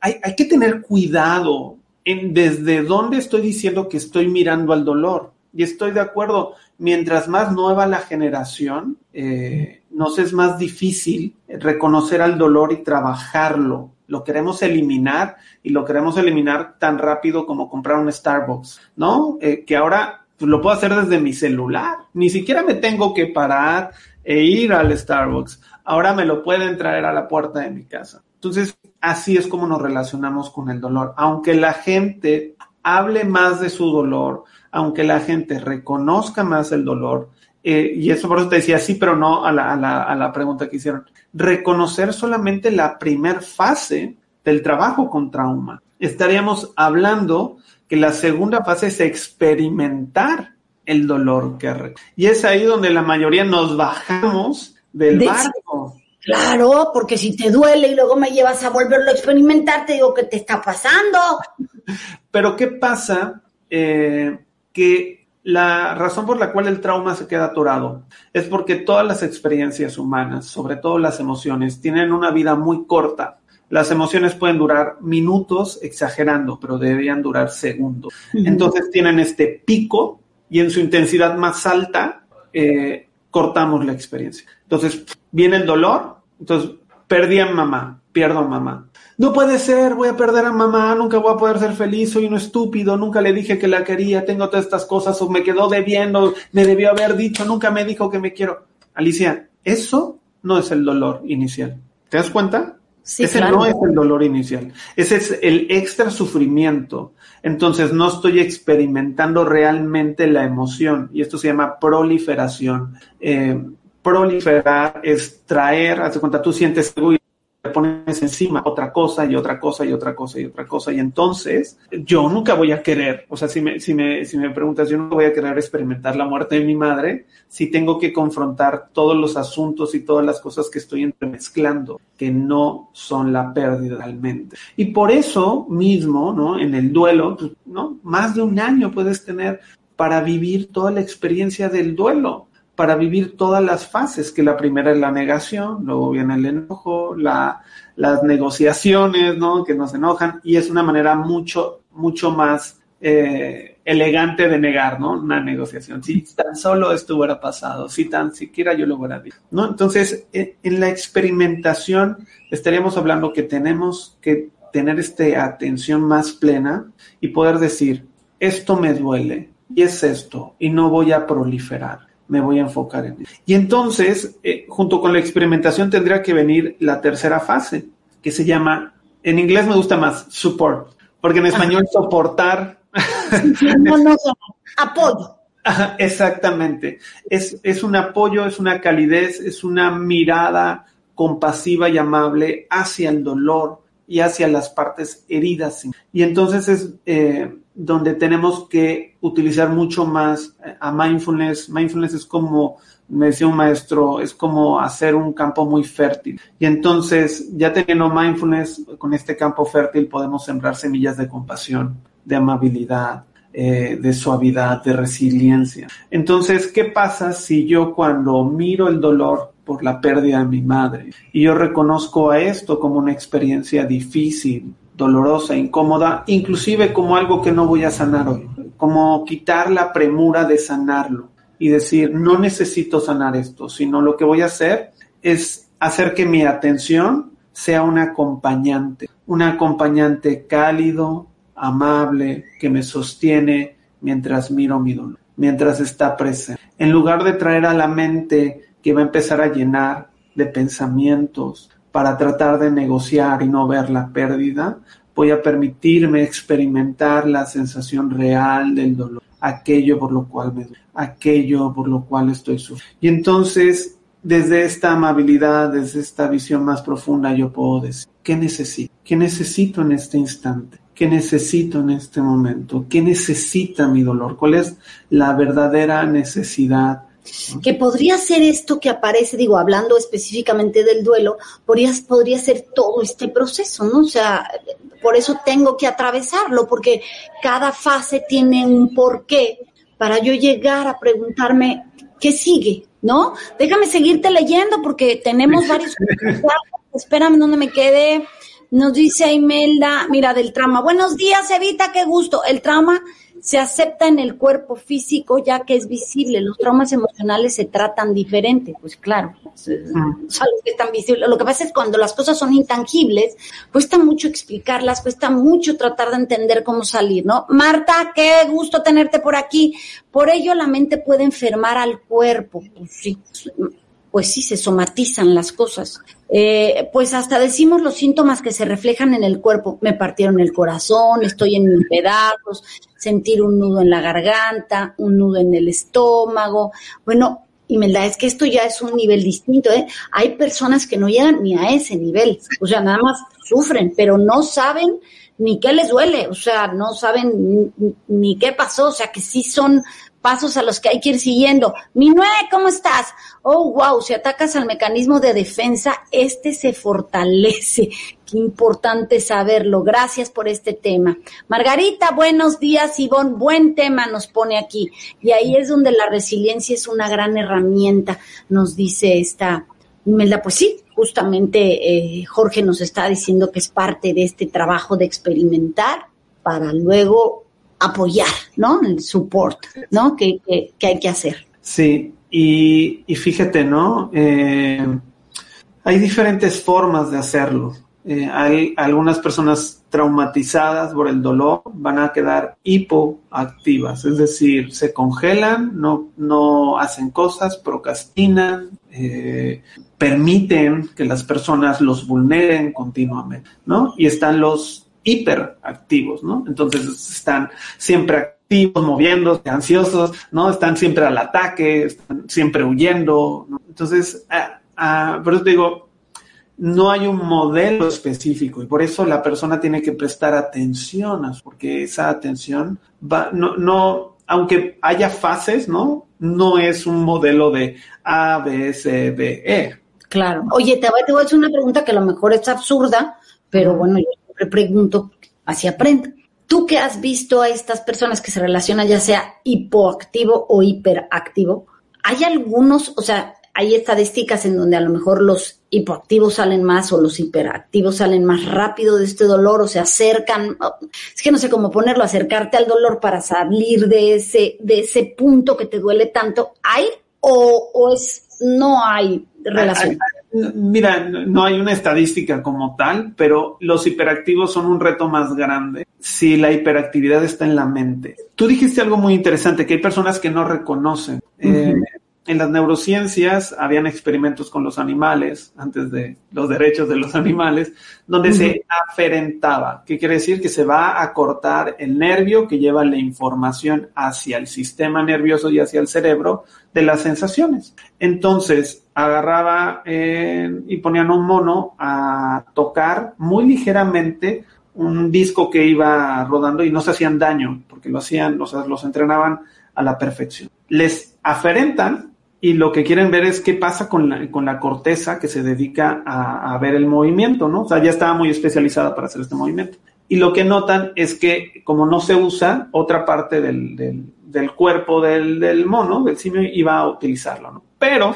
B: hay, hay que tener cuidado desde dónde estoy diciendo que estoy mirando al dolor. Y estoy de acuerdo, mientras más nueva la generación, eh, nos es más difícil reconocer al dolor y trabajarlo. Lo queremos eliminar y lo queremos eliminar tan rápido como comprar un Starbucks, ¿no? Eh, que ahora pues lo puedo hacer desde mi celular. Ni siquiera me tengo que parar e ir al Starbucks. Ahora me lo pueden traer a la puerta de mi casa. Entonces, así es como nos relacionamos con el dolor. Aunque la gente hable más de su dolor, aunque la gente reconozca más el dolor, eh, y eso por eso te decía sí, pero no a la, a, la, a la pregunta que hicieron, reconocer solamente la primer fase del trabajo con trauma. Estaríamos hablando que la segunda fase es experimentar el dolor que y es ahí donde la mayoría nos bajamos del de barco.
A: Claro, porque si te duele y luego me llevas a volverlo a experimentar, te digo que te está pasando.
B: Pero ¿qué pasa? Eh, que la razón por la cual el trauma se queda atorado es porque todas las experiencias humanas, sobre todo las emociones, tienen una vida muy corta. Las emociones pueden durar minutos, exagerando, pero deberían durar segundos. Entonces tienen este pico y en su intensidad más alta eh, cortamos la experiencia. Entonces viene el dolor, entonces perdí a mamá, pierdo a mamá. No puede ser, voy a perder a mamá, nunca voy a poder ser feliz, soy un estúpido, nunca le dije que la quería, tengo todas estas cosas, o me quedó debiendo, me debió haber dicho, nunca me dijo que me quiero. Alicia, eso no es el dolor inicial. ¿Te das cuenta? ese no es el dolor inicial, ese es el extra sufrimiento. Entonces no estoy experimentando realmente la emoción y esto se llama proliferación. Eh, proliferar es traer, hace cuenta, tú sientes algo y pones encima otra cosa y otra cosa y otra cosa y otra cosa. Y entonces yo nunca voy a querer, o sea, si me, si me, si me preguntas, yo nunca voy a querer experimentar la muerte de mi madre si tengo que confrontar todos los asuntos y todas las cosas que estoy entremezclando, que no son la pérdida realmente. Y por eso mismo, ¿no? En el duelo, pues, ¿no? Más de un año puedes tener para vivir toda la experiencia del duelo para vivir todas las fases, que la primera es la negación, luego viene el enojo, la, las negociaciones, ¿no? Que nos enojan, y es una manera mucho, mucho más eh, elegante de negar, ¿no? Una negociación. Si tan solo esto hubiera pasado, si tan siquiera yo lo hubiera dicho, ¿no? Entonces, e, en la experimentación estaríamos hablando que tenemos que tener esta atención más plena y poder decir, esto me duele, y es esto, y no voy a proliferar me voy a enfocar en eso. Y entonces, eh, junto con la experimentación tendría que venir la tercera fase, que se llama, en inglés me gusta más, support, porque en español soportar.
A: no, no, apoyo.
B: Exactamente. Es, es un apoyo, es una calidez, es una mirada compasiva y amable hacia el dolor y hacia las partes heridas. Y entonces es, eh, donde tenemos que utilizar mucho más eh, a mindfulness. Mindfulness es como, me decía un maestro, es como hacer un campo muy fértil. Y entonces, ya teniendo mindfulness, con este campo fértil podemos sembrar semillas de compasión, de amabilidad, eh, de suavidad, de resiliencia. Entonces, ¿qué pasa si yo cuando miro el dolor por la pérdida de mi madre y yo reconozco a esto como una experiencia difícil, dolorosa, incómoda, inclusive como algo que no voy a sanar hoy, como quitar la premura de sanarlo y decir, no necesito sanar esto, sino lo que voy a hacer es hacer que mi atención sea un acompañante, un acompañante cálido, amable, que me sostiene mientras miro mi dolor, mientras está presente. En lugar de traer a la mente que va a empezar a llenar de pensamientos, para tratar de negociar y no ver la pérdida, voy a permitirme experimentar la sensación real del dolor, aquello por lo cual me duele, aquello por lo cual estoy sufriendo. Y entonces, desde esta amabilidad, desde esta visión más profunda, yo puedo decir, ¿qué necesito? ¿Qué necesito en este instante? ¿Qué necesito en este momento? ¿Qué necesita mi dolor? ¿Cuál es la verdadera necesidad
A: que podría ser esto que aparece, digo, hablando específicamente del duelo, podría, podría ser todo este proceso, ¿no? O sea, por eso tengo que atravesarlo, porque cada fase tiene un porqué para yo llegar a preguntarme qué sigue, ¿no? Déjame seguirte leyendo porque tenemos varios. Espérame donde me quede. Nos dice Imelda, mira, del trauma. Buenos días, Evita, qué gusto. El trauma se acepta en el cuerpo físico ya que es visible. Los traumas emocionales se tratan diferente, pues claro, que están visibles. Lo que pasa es cuando las cosas son intangibles, cuesta mucho explicarlas, cuesta mucho tratar de entender cómo salir, ¿no? Marta, qué gusto tenerte por aquí. Por ello la mente puede enfermar al cuerpo. Pues sí, pues sí, se somatizan las cosas. Eh, pues hasta decimos los síntomas que se reflejan en el cuerpo. Me partieron el corazón, estoy en pedazos, sentir un nudo en la garganta, un nudo en el estómago. Bueno, y me da es que esto ya es un nivel distinto, ¿eh? Hay personas que no llegan ni a ese nivel, o sea, nada más sufren, pero no saben ni qué les duele, o sea, no saben ni, ni qué pasó, o sea, que sí son pasos a los que hay que ir siguiendo. Minue, ¿cómo estás? Oh, wow, si atacas al mecanismo de defensa, este se fortalece. Qué importante saberlo. Gracias por este tema. Margarita, buenos días, Ivonne. Buen tema nos pone aquí. Y ahí es donde la resiliencia es una gran herramienta, nos dice esta Imelda. Pues sí, justamente eh, Jorge nos está diciendo que es parte de este trabajo de experimentar para luego apoyar, ¿no? El support, ¿no? Que, hay que hacer.
B: Sí, y, fíjate, ¿no? Eh, hay diferentes formas de hacerlo. Eh, hay algunas personas traumatizadas por el dolor van a quedar hipoactivas, es decir, se congelan, no, no hacen cosas, procrastinan, eh, permiten que las personas los vulneren continuamente, ¿no? Y están los hiperactivos, ¿no? Entonces están siempre activos, moviéndose, ansiosos, ¿no? Están siempre al ataque, están siempre huyendo, ¿no? Entonces, ah, ah, por eso te digo, no hay un modelo específico y por eso la persona tiene que prestar atención, porque esa atención va, no, no, aunque haya fases, ¿no? No es un modelo de A, B, C, D, E.
A: Claro. Oye, te voy, te voy a hacer una pregunta que a lo mejor es absurda, pero bueno, yo pregunto, así aprendo. Tú que has visto a estas personas que se relacionan ya sea hipoactivo o hiperactivo, ¿hay algunos, o sea, hay estadísticas en donde a lo mejor los hipoactivos salen más o los hiperactivos salen más rápido de este dolor o se acercan, es que no sé cómo ponerlo, acercarte al dolor para salir de ese, de ese punto que te duele tanto, ¿hay o, o es, no hay relación?
B: Mira, no hay una estadística como tal, pero los hiperactivos son un reto más grande si la hiperactividad está en la mente. Tú dijiste algo muy interesante, que hay personas que no reconocen. Eh, en las neurociencias habían experimentos con los animales, antes de los derechos de los animales, donde se aferentaba. ¿Qué quiere decir? Que se va a cortar el nervio que lleva la información hacia el sistema nervioso y hacia el cerebro de las sensaciones. Entonces, agarraba eh, y ponían un mono a tocar muy ligeramente un disco que iba rodando y no se hacían daño, porque lo hacían, o sea, los entrenaban a la perfección. Les aferentan y lo que quieren ver es qué pasa con la, con la corteza que se dedica a, ver el movimiento, ¿no? O sea, ya estaba muy especializada para hacer este movimiento. Y lo que notan es que como no se usa, otra parte del, del, cuerpo del, del, mono, del simio, iba a utilizarlo, ¿no? Pero,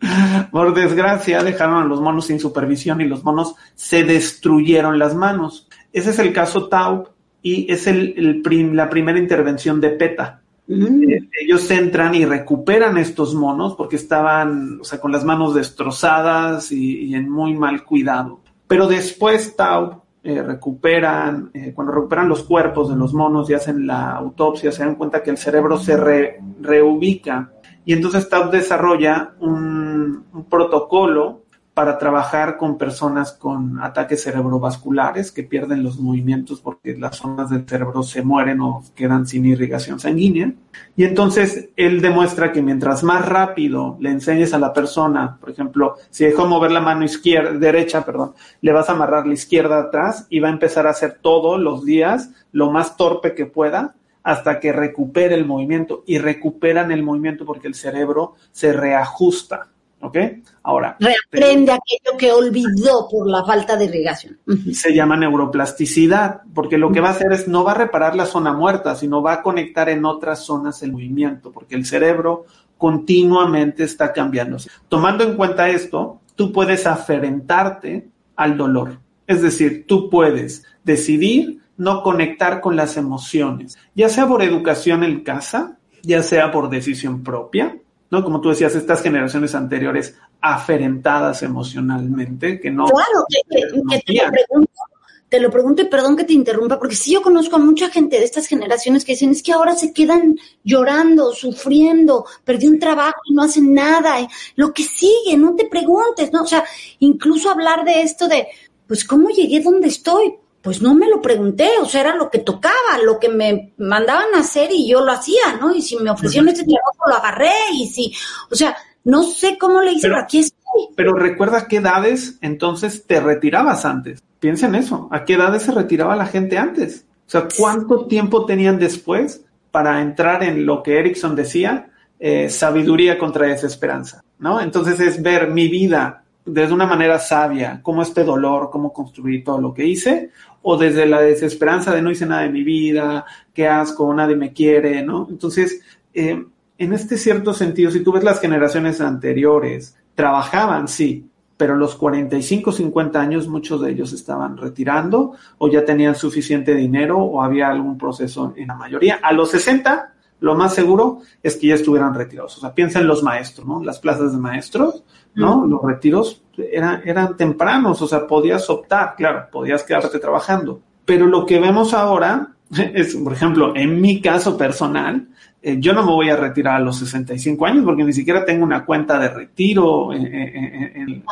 B: por desgracia, dejaron a los monos sin supervisión y los monos se destruyeron las manos. Ese es el caso Tau y es el, el la primera intervención de PETA eh, ellos entran y recuperan estos monos porque estaban, o sea, con las manos destrozadas y, en muy mal cuidado. Pero después Tau eh, recuperan, eh, cuando recuperan los cuerpos de los monos y hacen la autopsia, se dan cuenta que el cerebro se reubica. Y entonces Tau desarrolla un protocolo para trabajar con personas con ataques cerebrovasculares que pierden los movimientos porque las zonas del cerebro se mueren o quedan sin irrigación sanguínea. Y entonces él demuestra que mientras más rápido le enseñes a la persona, por ejemplo, si dejó mover la mano izquierda, derecha, perdón, le vas a amarrar la izquierda atrás y va a empezar a hacer todos los días lo más torpe que pueda hasta que recupere el movimiento y recuperan el movimiento porque el cerebro se reajusta. ¿Ok? Ahora.
A: Reaprende aquello que olvidó por la falta de irrigación.
B: Se llama neuroplasticidad, porque lo que va a hacer es no va a reparar la zona muerta, sino va a conectar en otras zonas el movimiento, porque el cerebro continuamente está cambiándose. Tomando en cuenta esto, tú puedes aferentarte al dolor. Es decir, tú puedes decidir no conectar con las emociones, ya sea por educación en casa, ya sea por decisión propia, ¿no? Como tú decías, estas generaciones anteriores aferentadas emocionalmente, que no...
A: Claro, que, te, lo pregunto, te lo pregunto y perdón que te interrumpa, porque sí yo conozco a mucha gente de estas generaciones que dicen, es que ahora se quedan llorando, sufriendo, perdí un trabajo y no hacen nada, eh, lo que sigue, no te preguntes, ¿no? O sea, incluso hablar de esto de, pues, ¿cómo llegué donde estoy? Pues no me lo pregunté, o sea, era lo que tocaba, lo que me mandaban a hacer y yo lo hacía, ¿no? Y si me ofrecieron ese trabajo, lo agarré y si, o sea, no sé cómo le hice, pero, aquí estoy.
B: Pero recuerda qué edades entonces te retirabas antes. Piensa en eso. ¿A qué edades se retiraba la gente antes? O sea, ¿cuánto tiempo tenían después para entrar en lo que Erickson decía, eh, sabiduría contra desesperanza? ¿No? Entonces es ver mi vida desde una manera sabia, cómo este dolor, cómo construir todo lo que hice, o desde la desesperanza de no hice nada de mi vida, qué asco, nadie me quiere, ¿no? Entonces, eh, en este cierto sentido, si tú ves las generaciones anteriores, trabajaban, sí, pero los 45, 50 años muchos de ellos estaban retirando o ya tenían suficiente dinero o había algún proceso en la mayoría. A los 60, lo más seguro es que ya estuvieran retirados. O sea, piensa en los maestros, ¿no? Las plazas de maestros, ¿no? Los retiros eran, eran tempranos, o sea, podías optar, claro, podías quedarte trabajando. Pero lo que vemos ahora es, por ejemplo, en mi caso personal, eh, yo no me voy a retirar a los 65 años porque ni siquiera tengo una cuenta de retiro en, en,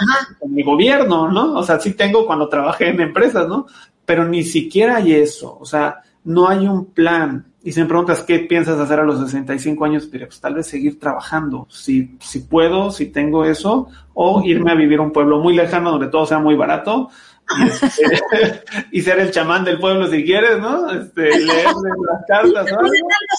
B: mi gobierno, ¿no? O sea, sí tengo cuando trabajé en empresas, ¿no? Pero ni siquiera hay eso, o sea, no hay un plan. Y si me preguntas qué piensas hacer a los 65 años, diré, pues tal vez seguir trabajando, si, si puedo, si tengo eso, o irme a vivir a un pueblo muy lejano donde todo sea muy barato, y, ser el chamán del pueblo si quieres, ¿no? Este, leerle las cartas, ¿no?
A: los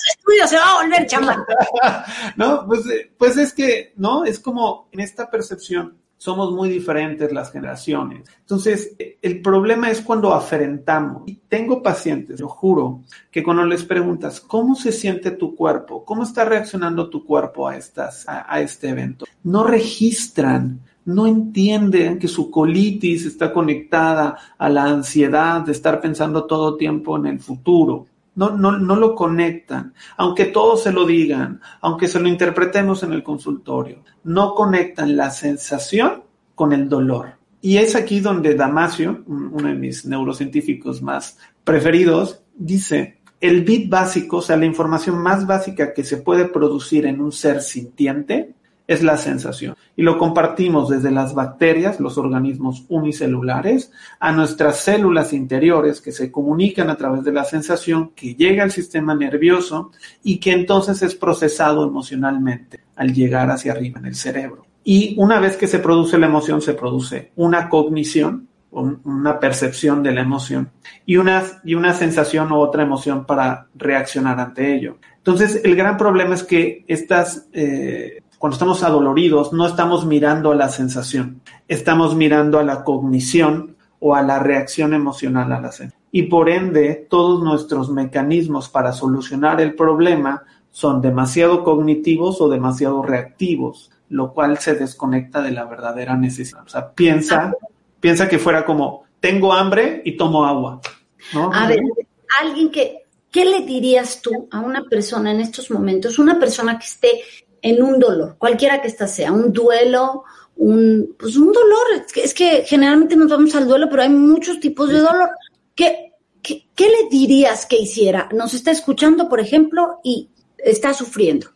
A: estudios se va a volver chamán.
B: no, pues, eh, pues es que, ¿no? Es como en esta percepción somos muy diferentes las generaciones. Entonces, el problema es cuando aferentamos. Y tengo pacientes, lo juro, que cuando les preguntas cómo se siente tu cuerpo, cómo está reaccionando tu cuerpo a, estas, a este evento, no registran no entienden que su colitis está conectada a la ansiedad de estar pensando todo tiempo en el futuro. No, no, no lo conectan, aunque todos se lo digan, aunque se lo interpretemos en el consultorio, no conectan la sensación con el dolor. Y es aquí donde Damasio, uno de mis neurocientíficos más preferidos, dice, el bit básico, o sea, la información más básica que se puede producir en un ser sintiente, es la sensación. Y lo compartimos desde las bacterias, los organismos unicelulares, a nuestras células interiores que se comunican a través de la sensación que llega al sistema nervioso y que entonces es procesado emocionalmente al llegar hacia arriba en el cerebro. Y una vez que se produce la emoción, se produce una cognición, una percepción de la emoción y una, y una sensación o otra emoción para reaccionar ante ello. Entonces, el gran problema es que estas eh, cuando estamos adoloridos, no estamos mirando a la sensación, estamos mirando a la cognición o a la reacción emocional a la sensación. Y por ende, todos nuestros mecanismos para solucionar el problema son demasiado cognitivos o demasiado reactivos, lo cual se desconecta de la verdadera necesidad. O sea, piensa, piensa que fuera como, tengo hambre y tomo agua.
A: A ver, alguien que, ¿qué le dirías tú a una persona en estos momentos? Una persona que esté en un dolor, cualquiera que ésta sea, un duelo, un, pues un dolor. Es que, generalmente nos vamos al duelo, pero hay muchos tipos de dolor. ¿Qué, qué, le dirías que hiciera? Nos está escuchando, por ejemplo, y está sufriendo.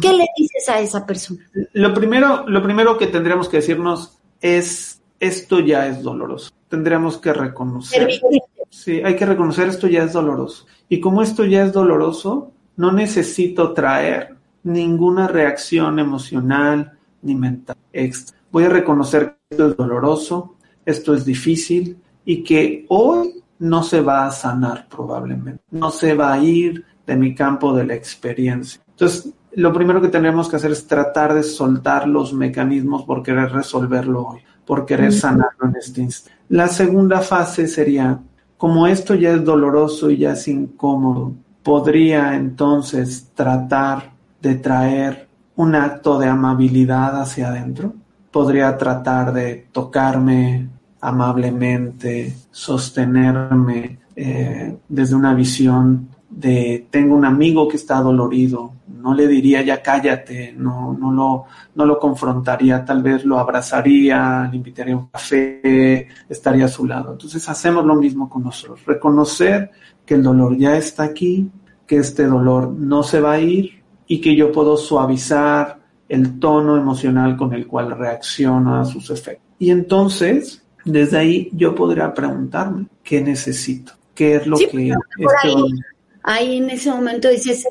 A: ¿Qué le dices a esa persona?
B: Lo primero, lo primero que tendríamos que decirnos es, esto ya es doloroso. Tendríamos que reconocer. Sí, hay que reconocer esto ya es doloroso. Y como esto ya es doloroso, no necesito traer ninguna reacción emocional ni mental extra. Voy a reconocer que esto es doloroso, esto es difícil y que hoy no se va a sanar probablemente, no se va a ir de mi campo de la experiencia. Entonces, lo primero que tenemos que hacer es tratar de soltar los mecanismos por querer resolverlo hoy, por querer sanarlo en este instante. La segunda fase sería, como esto ya es doloroso y ya es incómodo, podría entonces tratar de traer un acto de amabilidad hacia adentro. Podría tratar de tocarme amablemente, sostenerme eh, desde una visión de tengo un amigo que está dolorido, no le diría ya cállate, no, no, lo, no lo confrontaría, tal vez lo abrazaría, le invitaría a un café, estaría a su lado. Entonces hacemos lo mismo con nosotros, reconocer que el dolor ya está aquí, que este dolor no se va a ir y que yo puedo suavizar el tono emocional con el cual reacciona a sus efectos. Y entonces, desde ahí yo podría preguntarme, ¿qué necesito? ¿Qué es lo que... Este
A: ahí en ese momento dices,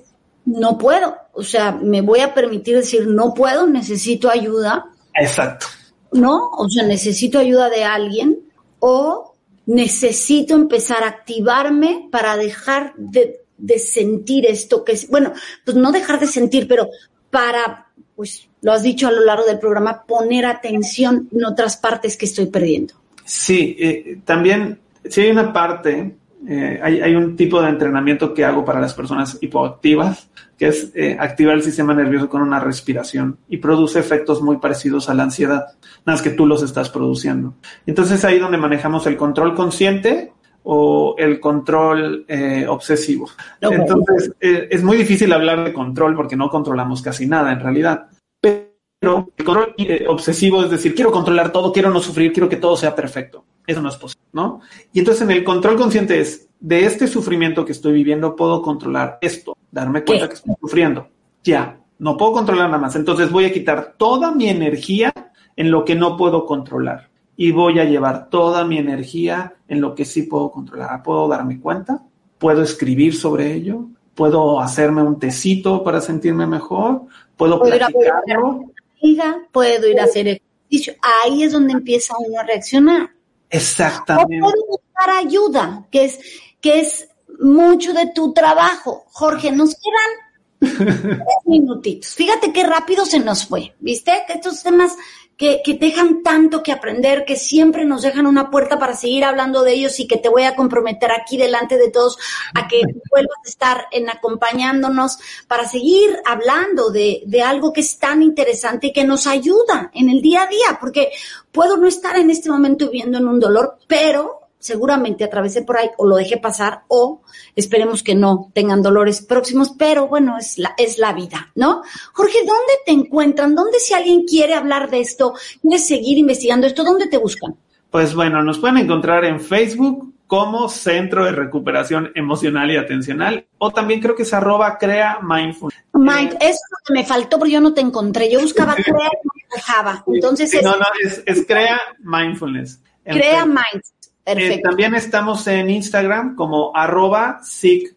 A: no puedo, o sea, me voy a permitir decir, no puedo, necesito ayuda.
B: Exacto.
A: ¿No? O sea, necesito ayuda de alguien o necesito empezar a activarme para dejar de, de sentir esto que es, bueno, pues no dejar de sentir, pero para, pues lo has dicho a lo largo del programa, poner atención en otras partes que estoy perdiendo.
B: Sí, eh, también, si hay una parte eh, hay, un tipo de entrenamiento que hago para las personas hipoactivas, que es eh, activar el sistema nervioso con una respiración y produce efectos muy parecidos a la ansiedad, nada más que tú los estás produciendo. Entonces ahí donde manejamos el control consciente o el control eh, obsesivo. Entonces es muy difícil hablar de control porque no controlamos casi nada en realidad. Pero el control obsesivo es decir, quiero controlar todo, quiero no sufrir, quiero que todo sea perfecto. Eso no es posible, ¿no? Y entonces en el control consciente es, de este sufrimiento que estoy viviendo, puedo controlar esto, darme cuenta que estoy sufriendo. Ya, no puedo controlar nada más. Entonces voy a quitar toda mi energía en lo que no puedo controlar y voy a llevar toda mi energía en lo que sí puedo controlar. ¿Puedo darme cuenta? ¿Puedo escribir sobre ello? ¿Puedo hacerme un tecito para sentirme mejor? ¿Puedo, ¿Puedo platicarlo?
A: Ir a puedo ir a hacer ejercicio. Ahí es donde empieza uno a reaccionar.
B: Exactamente.
A: O puedo buscar ayuda, que es, que es mucho de tu trabajo. Jorge, nos quedan tres minutitos. Fíjate qué rápido se nos fue, ¿viste? Que estos temas que, que dejan tanto que aprender, que siempre nos dejan una puerta para seguir hablando de ellos y que te voy a comprometer aquí delante de todos a que vuelvas a estar en acompañándonos para seguir hablando de, de algo que es tan interesante y que nos ayuda en el día a día, porque puedo no estar en este momento viviendo en un dolor, pero seguramente atravesé por ahí o lo dejé pasar o esperemos que no tengan dolores próximos, pero bueno, es la, es la vida, ¿no? Jorge, ¿dónde te encuentran? ¿Dónde si alguien quiere hablar de esto, quiere seguir investigando esto, dónde te buscan?
B: Pues bueno, nos pueden encontrar en Facebook como Centro de Recuperación Emocional y Atencional o también creo que es arroba crea mindfulness.
A: Mind, eso es lo que me faltó porque yo no te encontré. Yo buscaba crea y me dejaba. Entonces
B: no, no, es, es crea mindfulness.
A: Crea mindfulness.
B: Eh, también estamos en Instagram como arroba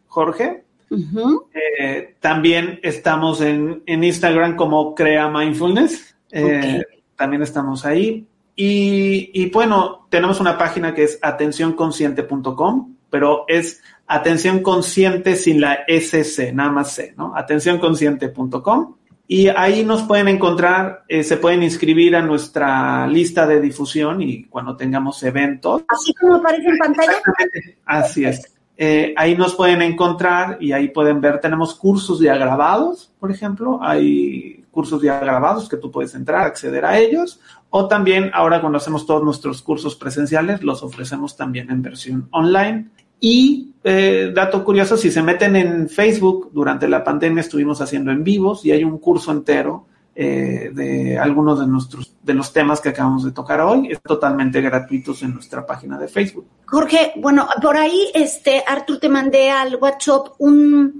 B: Jorge. Eh, también estamos en, Instagram como Crea Mindfulness. Eh, también estamos ahí. Y, bueno, tenemos una página que es atencionconsciente.com, pero es atención consciente sin la SC, nada más C, ¿no? Atencionconsciente.com. Y ahí nos pueden encontrar, eh, se pueden inscribir a nuestra lista de difusión y cuando tengamos eventos.
A: Así como aparece en pantalla.
B: Así es. Eh, ahí nos pueden encontrar y ahí pueden ver, tenemos cursos ya grabados, por ejemplo, hay cursos ya grabados que tú puedes entrar, acceder a ellos, o también ahora cuando hacemos todos nuestros cursos presenciales, los ofrecemos también en versión online. Y eh, dato curioso, si se meten en Facebook, durante la pandemia estuvimos haciendo en vivos y hay un curso entero eh, de algunos de nuestros de los temas que acabamos de tocar hoy, es totalmente gratuitos en nuestra página de Facebook.
A: Jorge, bueno, por ahí, este, Artur, te mandé al WhatsApp un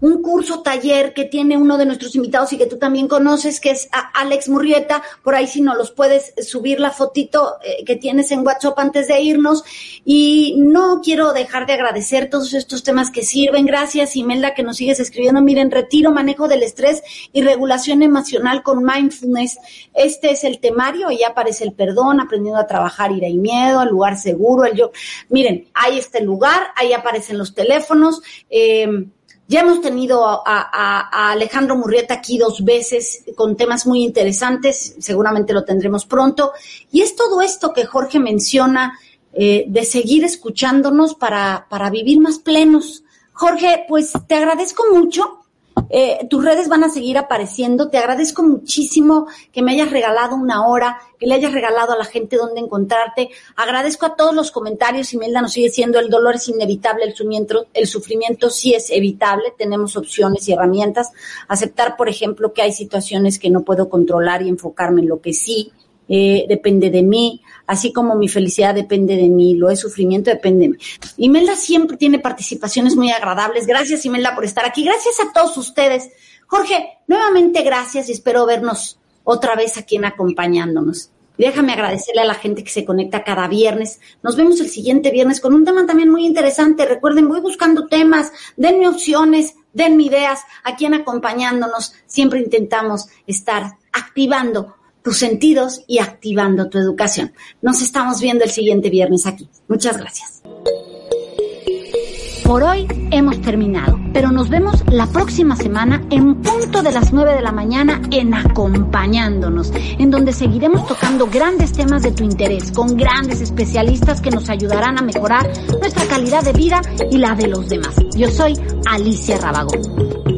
A: un curso taller que tiene uno de nuestros invitados y que tú también conoces, que es Alex Murrieta. Por ahí si no los puedes subir la fotito eh, que tienes en WhatsApp antes de irnos. Y no quiero dejar de agradecer todos estos temas que sirven. Gracias, Imelda, que nos sigues escribiendo. Miren, retiro, manejo del estrés y regulación emocional con mindfulness. Este es el temario, ahí aparece el perdón, aprendiendo a trabajar ira y miedo, el lugar seguro, el yo. Miren, ahí está el lugar, ahí aparecen los teléfonos. Eh, ya hemos tenido a, Alejandro Murrieta aquí dos veces con temas muy interesantes, seguramente lo tendremos pronto. Y es todo esto que Jorge menciona eh, de seguir escuchándonos para, para vivir más plenos. Jorge, pues te agradezco mucho Eh, tus redes van a seguir apareciendo. Te agradezco muchísimo que me hayas regalado una hora, que le hayas regalado a la gente dónde encontrarte. Agradezco a todos los comentarios. Imelda nos sigue diciendo el dolor es inevitable, el sufrimiento, el sufrimiento sí es evitable. Tenemos opciones y herramientas. Aceptar, por ejemplo, que hay situaciones que no puedo controlar y enfocarme en lo que sí eh, depende de mí, así como mi felicidad depende de mí, lo de sufrimiento depende de mí. Imelda siempre tiene participaciones muy agradables. Gracias, Imelda, por estar aquí. Gracias a todos ustedes. Jorge, nuevamente gracias y espero vernos otra vez aquí en acompañándonos. Déjame agradecerle a la gente que se conecta cada viernes. Nos vemos el siguiente viernes con un tema también muy interesante. Recuerden, voy buscando temas, denme opciones, denme ideas. Aquí en acompañándonos siempre intentamos estar activando tus sentidos y activando tu educación. Nos estamos viendo el siguiente viernes aquí. Muchas gracias. Por hoy hemos terminado, pero nos vemos la próxima semana en punto de las 9 de la mañana en Acompañándonos, en donde seguiremos tocando grandes temas de tu interés con grandes especialistas que nos ayudarán a mejorar nuestra calidad de vida y la de los demás. Yo soy Alicia Rabagón.